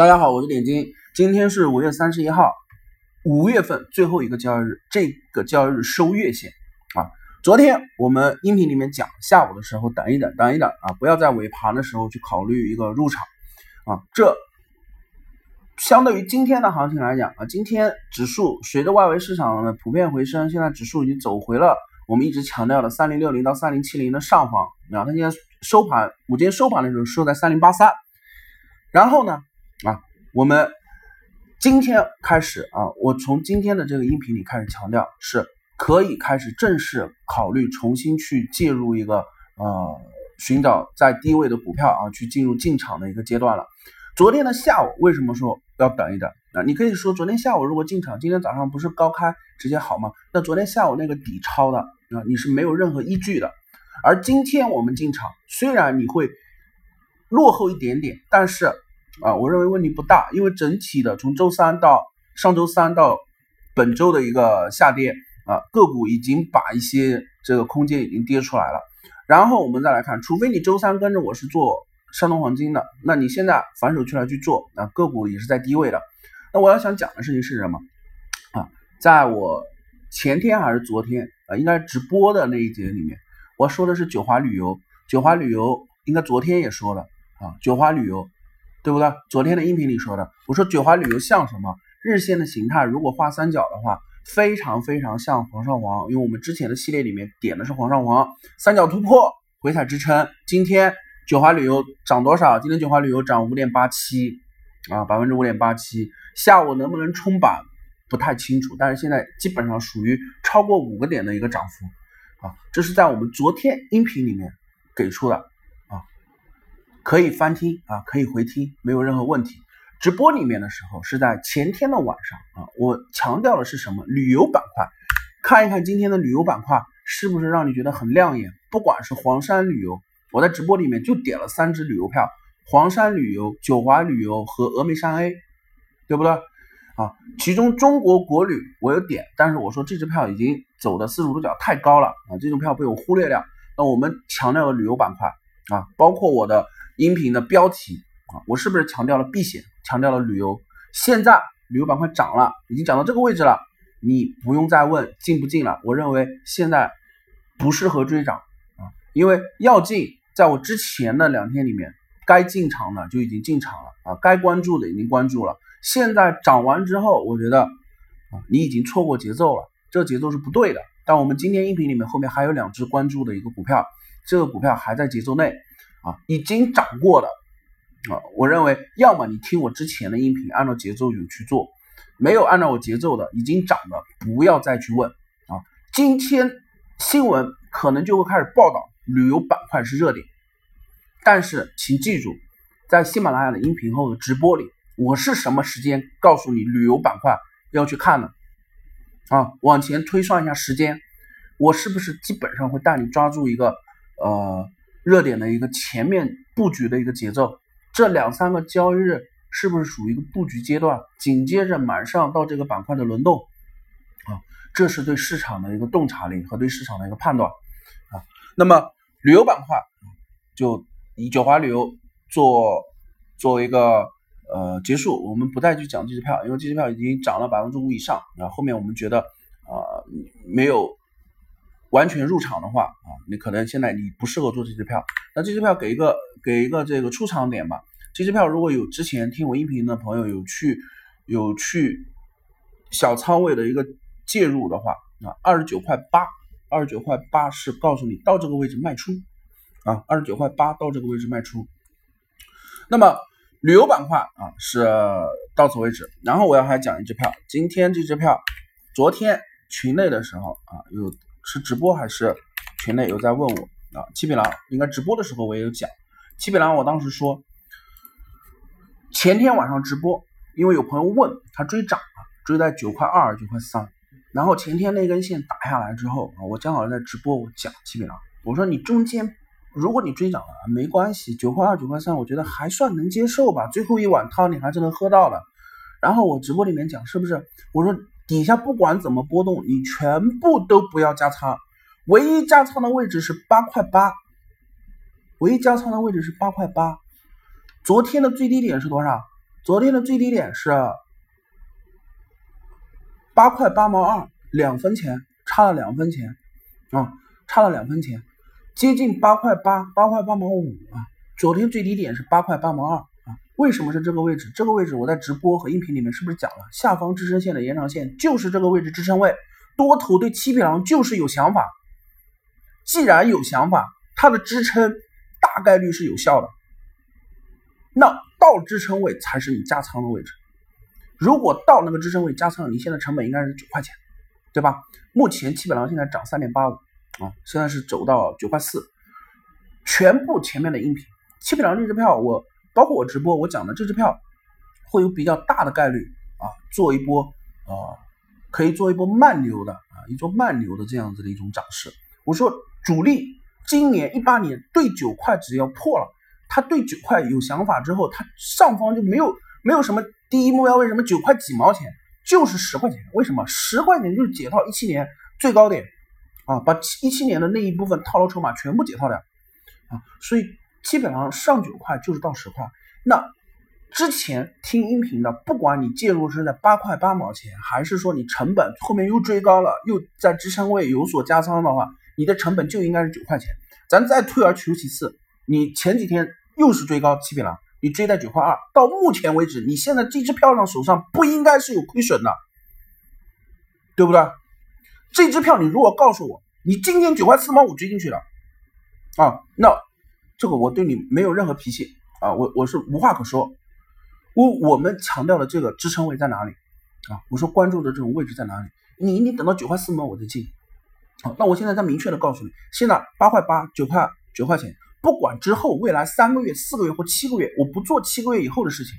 大家好，我是点金。今天是五月三十一号，五月份最后一个交易日，这个交易日收月线啊。昨天我们音频里面讲，下午的时候等一等，等一等啊，不要在尾盘的时候去考虑一个入场啊。这相对于今天的行情来讲啊，今天指数随着外围市场的普遍回升，现在指数已经走回了我们一直强调的三零六零到三零七零的上方啊。它今天收盘，我今天收盘的时候收在三零八三，然后呢？啊，我们今天开始啊，我从今天的这个音频里开始强调，是可以开始正式考虑重新去介入一个呃，寻找在低位的股票啊，去进入进场的一个阶段了。昨天的下午为什么说要等一等啊？你可以说昨天下午如果进场，今天早上不是高开直接好吗？那昨天下午那个底抄的啊，你是没有任何依据的。而今天我们进场，虽然你会落后一点点，但是。啊，我认为问题不大，因为整体的从周三到上周三到本周的一个下跌啊，个股已经把一些这个空间已经跌出来了。然后我们再来看，除非你周三跟着我是做山东黄金的，那你现在反手出来去做啊，个股也是在低位的。那我要想讲的事情是什么啊？在我前天还是昨天啊，应该直播的那一节里面，我说的是九华旅游，九华旅游应该昨天也说了啊，九华旅游。对不对？昨天的音频里说的，我说九华旅游像什么？日线的形态如果画三角的话，非常非常像煌上煌，因为我们之前的系列里面点的是煌上煌，三角突破回踩支撑。今天九华旅游涨多少？今天九华旅游涨五点八七啊，百分之五点八七。下午能不能冲板不太清楚，但是现在基本上属于超过五个点的一个涨幅啊，这是在我们昨天音频里面给出的。可以翻听啊，可以回听，没有任何问题。直播里面的时候是在前天的晚上啊，我强调的是什么？旅游板块，看一看今天的旅游板块是不是让你觉得很亮眼？不管是黄山旅游，我在直播里面就点了三只旅游票：黄山旅游、九华旅游和峨眉山 A，对不对？啊，其中中国国旅我有点，但是我说这支票已经走的四十五度角太高了啊，这种票被我忽略掉。那我们强调的旅游板块啊，包括我的。音频的标题啊，我是不是强调了避险，强调了旅游？现在旅游板块涨了，已经涨到这个位置了，你不用再问进不进了。我认为现在不适合追涨啊，因为要进，在我之前的两天里面，该进场的就已经进场了啊，该关注的已经关注了。现在涨完之后，我觉得啊，你已经错过节奏了，这个节奏是不对的。但我们今天音频里面后面还有两只关注的一个股票，这个股票还在节奏内。啊，已经涨过的啊，我认为要么你听我之前的音频，按照节奏有去做；没有按照我节奏的，已经涨的，不要再去问啊。今天新闻可能就会开始报道旅游板块是热点，但是请记住，在喜马拉雅的音频后的直播里，我是什么时间告诉你旅游板块要去看呢？啊，往前推算一下时间，我是不是基本上会带你抓住一个呃？热点的一个前面布局的一个节奏，这两三个交易日是不是属于一个布局阶段？紧接着马上到这个板块的轮动啊，这是对市场的一个洞察力和对市场的一个判断啊。那么旅游板块就以九华旅游做作为一个呃结束，我们不再去讲这支票，因为这支票已经涨了百分之五以上啊。后面我们觉得啊没有。完全入场的话啊，你可能现在你不适合做这支票。那这支票给一个给一个这个出场点吧。这支票如果有之前听我音频的朋友有去有去小仓位的一个介入的话啊，二十九块八，二十九块八是告诉你到这个位置卖出啊，二十九块八到这个位置卖出。那么旅游板块啊是到此为止。然后我要还讲一支票，今天这支票昨天群内的时候啊有。是直播还是群内有在问我啊？七匹狼应该直播的时候我也有讲，七匹狼我当时说前天晚上直播，因为有朋友问他追涨了，追在九块二九块三，然后前天那根线打下来之后啊，我正好在直播我讲七匹狼，我说你中间如果你追涨了没关系，九块二九块三我觉得还算能接受吧，最后一碗汤你还是能喝到的。然后我直播里面讲是不是？我说。底下不管怎么波动，你全部都不要加仓，唯一加仓的位置是八块八，唯一加仓的位置是八块八。昨天的最低点是多少？昨天的最低点是八块八毛二，两分钱，差了两分钱啊，差了两分钱，接近八块八，八块八毛五啊。昨天最低点是八块八毛二为什么是这个位置？这个位置我在直播和音频里面是不是讲了？下方支撑线的延长线就是这个位置支撑位，多头对七匹狼就是有想法。既然有想法，它的支撑大概率是有效的。那到支撑位才是你加仓的位置。如果到那个支撑位加仓，你现在成本应该是九块钱，对吧？目前七匹狼现在涨三点八五啊，现在是走到九块四。全部前面的音频，七匹狼这支票，我包括我直播我讲的这支票，会有比较大的概率啊，做一波啊，可以做一波慢牛的啊，一做慢牛的这样子的一种涨势。我说。主力今年一八年对九块只要破了，他对九块有想法之后，他上方就没有没有什么第一目标，为什么九块几毛钱就是十块钱？为什么十块钱就是解套一七年最高点啊？把一七年的那一部分套牢筹码全部解套掉啊！所以基本上上九块就是到十块。那之前听音频的，不管你介入是在八块八毛钱，还是说你成本后面又追高了，又在支撑位有所加仓的话。你的成本就应该是九块钱，咱再退而求其次，你前几天又是追高七匹狼，你追在九块二，到目前为止，你现在这支票上手上不应该是有亏损的，对不对？这支票你如果告诉我，你今天九块四毛五追进去了，啊，那这个我对你没有任何脾气啊，我我是无话可说。我我们强调的这个支撑位在哪里啊？我说关注的这种位置在哪里？你你等到九块四毛我再进。好，那我现在再明确的告诉你，现在八块八、九块九块钱，不管之后未来三个月、四个月或七个月，我不做七个月以后的事情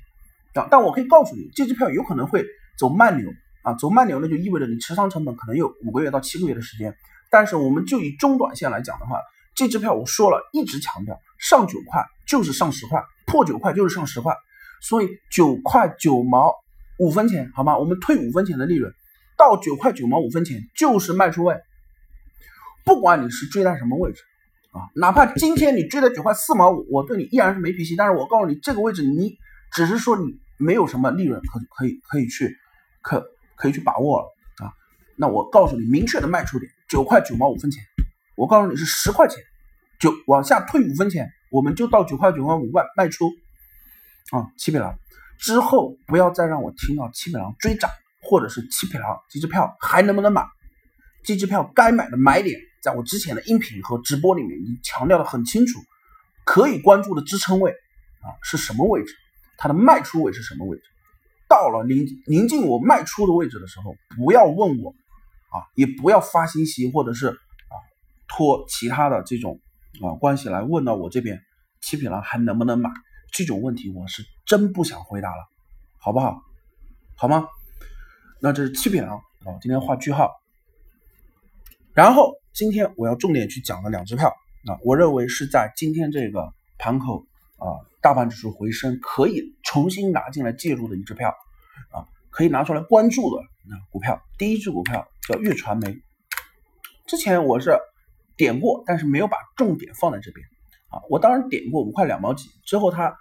啊，但我可以告诉你，这支票有可能会走慢牛啊，走慢牛那就意味着你持仓成本可能有五个月到七个月的时间。但是我们就以中短线来讲的话，这支票我说了一直强调，上九块就是上十块，破九块就是上十块，所以九块九毛五分钱，好吗？我们退五分钱的利润，到九块九毛五分钱就是卖出位。不管你是追在什么位置啊，哪怕今天你追在九块四毛五，我对你依然是没脾气。但是我告诉你，这个位置你只是说你没有什么利润可可以可以去可可以去把握了啊。那我告诉你，明确的卖出点九块九毛五分钱。我告诉你是十块钱，九往下退五分钱，我们就到九块九毛五万卖出啊。七匹狼之后不要再让我听到七匹狼追涨，或者是七匹狼这支票还能不能买？这支票该买的买点。在我之前的音频和直播里面，已经强调的很清楚，可以关注的支撑位啊是什么位置，它的卖出位是什么位置？到了临临近我卖出的位置的时候，不要问我啊，也不要发信息或者是啊托其他的这种啊关系来问到我这边，七匹狼还能不能买？这种问题我是真不想回答了，好不好？好吗？那这是七匹狼啊，今天画句号，然后。今天我要重点去讲的两支票啊，我认为是在今天这个盘口啊，大盘指数回升可以重新拿进来介入的一支票啊，可以拿出来关注的那股票。第一支股票叫粤传媒，之前我是点过，但是没有把重点放在这边啊。我当时点过五块两毛几，之后它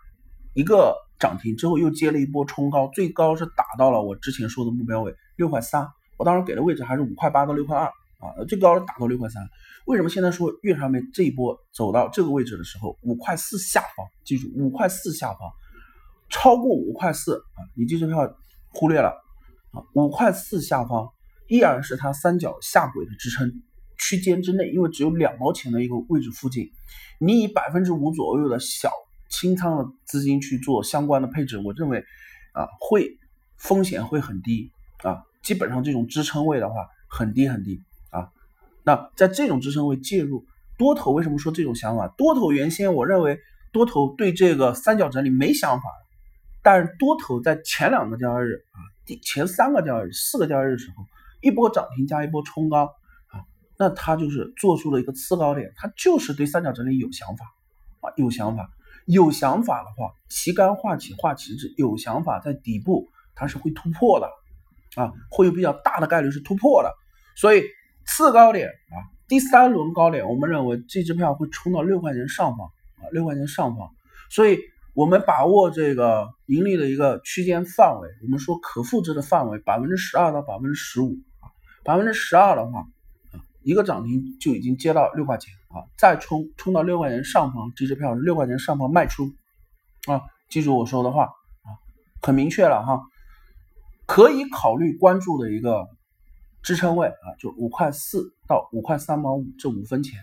一个涨停之后又接了一波冲高，最高是打到了我之前说的目标位六块三，我当时给的位置还是五块八到六块二。啊，最高是打到六块三，为什么现在说月上面这一波走到这个位置的时候，五块四下方，记住五块四下方，超过五块四啊，你这支票忽略了啊，五块四下方依然是它三角下轨的支撑区间之内，因为只有两毛钱的一个位置附近，你以百分之五左右的小清仓的资金去做相关的配置，我认为啊会风险会很低啊，基本上这种支撑位的话很低很低啊。那在这种支撑位介入多头，为什么说这种想法？多头原先我认为多头对这个三角整理没想法，但是多头在前两个交易日啊，第前三个交易日、四个交易日的时候，一波涨停加一波冲高，那他就是做出了一个次高点，他就是对三角整理有想法啊，有想法，有想法的话，旗杆画起画旗帜，有想法在底部它是会突破的啊，会有比较大的概率是突破的，所以。次高点啊，第三轮高点，我们认为这支票会冲到六块钱上方啊，六块钱上方。所以我们把握这个盈利的一个区间范围，我们说可复制的范围百分之十二到百分之十五啊，百分之十二的话，一个涨停就已经接到六块钱啊，再冲冲到六块钱上方，这支票是六块钱上方卖出啊，记住我说的话啊，很明确了哈，可以考虑关注的一个支撑位啊，就五块四到五块三毛五这五分钱，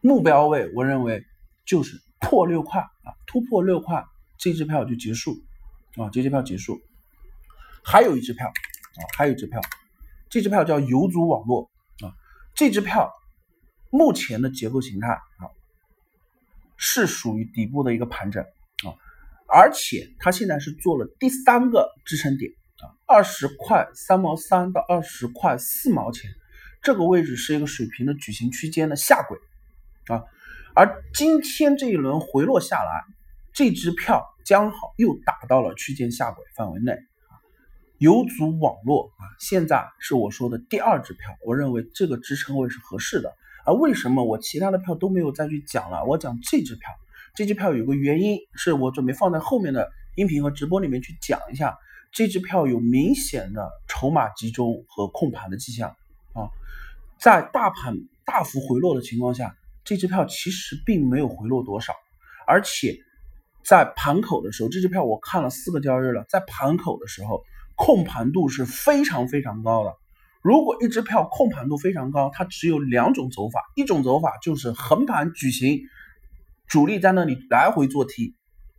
目标位我认为就是。破六块啊，突破六块，这支票就结束啊，这支票结束。还有一支票啊，还有一支票，这支票叫游族网络，这支票目前的结构形态啊，是属于底部的一个盘整啊，而且它现在是做了第三个支撑点啊，二十块三毛三到二十块四毛钱，这个位置是一个水平的矩形区间的下轨啊。而今天这一轮回落下来，这支票将好又打到了区间下轨范围内，有组网络啊，现在是我说的第二支票，我认为这个支撑位是合适的。而为什么我其他的票都没有再去讲了？我讲这支票，这支票有个原因是我准备放在后面的音频和直播里面去讲一下，这支票有明显的筹码集中和控盘的迹象啊，在大盘大幅回落的情况下。这支票其实并没有回落多少，而且在盘口的时候，这支票我看了四个交易日了，在盘口的时候控盘度是非常非常高的。如果一支票控盘度非常高，它只有两种走法，一种走法就是横盘举行，主力在那里来回做 T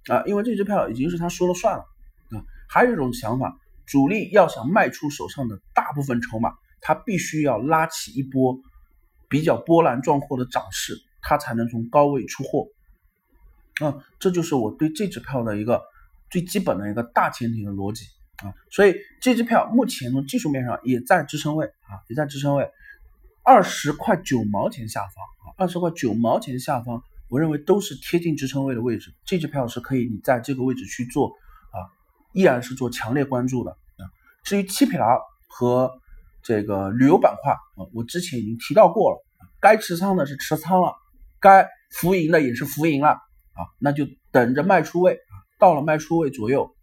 啊，因为这支票已经是他说了算了啊。还有一种想法，主力要想卖出手上的大部分筹码，他必须要拉起一波。比较波澜壮阔的涨势，他才能从高位出货，啊，这就是我对这支票的一个最基本的一个大前提的逻辑啊。所以这支票目前从技术面上也在支撑位啊，也在支撑位，二十块九毛钱下方啊，二十块九毛钱下方，我认为都是贴近支撑位的位置。这支票是可以你在这个位置去做啊，依然是做强烈关注的啊。至于七匹狼和。这个旅游板块啊，我之前已经提到过了，该持仓的是持仓了，该浮盈的也是浮盈了啊，那就等着卖出位啊，到了卖出位左右，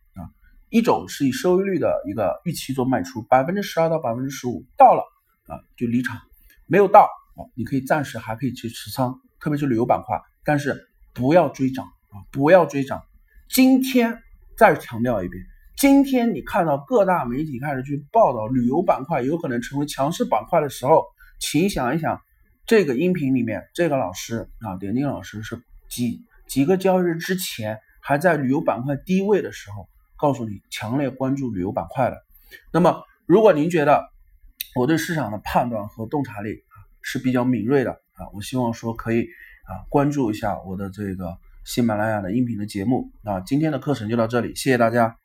一种是以收益率的一个预期做卖出，百分之十二到百分之十五，到了啊就离场，没有到啊，你可以暂时还可以去持仓，特别是旅游板块，但是不要追涨啊，不要追涨。今天再强调一遍。今天你看到各大媒体开始去报道旅游板块有可能成为强势板块的时候，请想一想，这个音频里面这个老师啊，点点老师是几几个交易日之前还在旅游板块低位的时候，告诉你强烈关注旅游板块的。那么，如果您觉得我对市场的判断和洞察力是比较敏锐的啊，我希望说可以啊关注一下我的这个喜马拉雅的音频的节目啊。今天的课程就到这里，谢谢大家。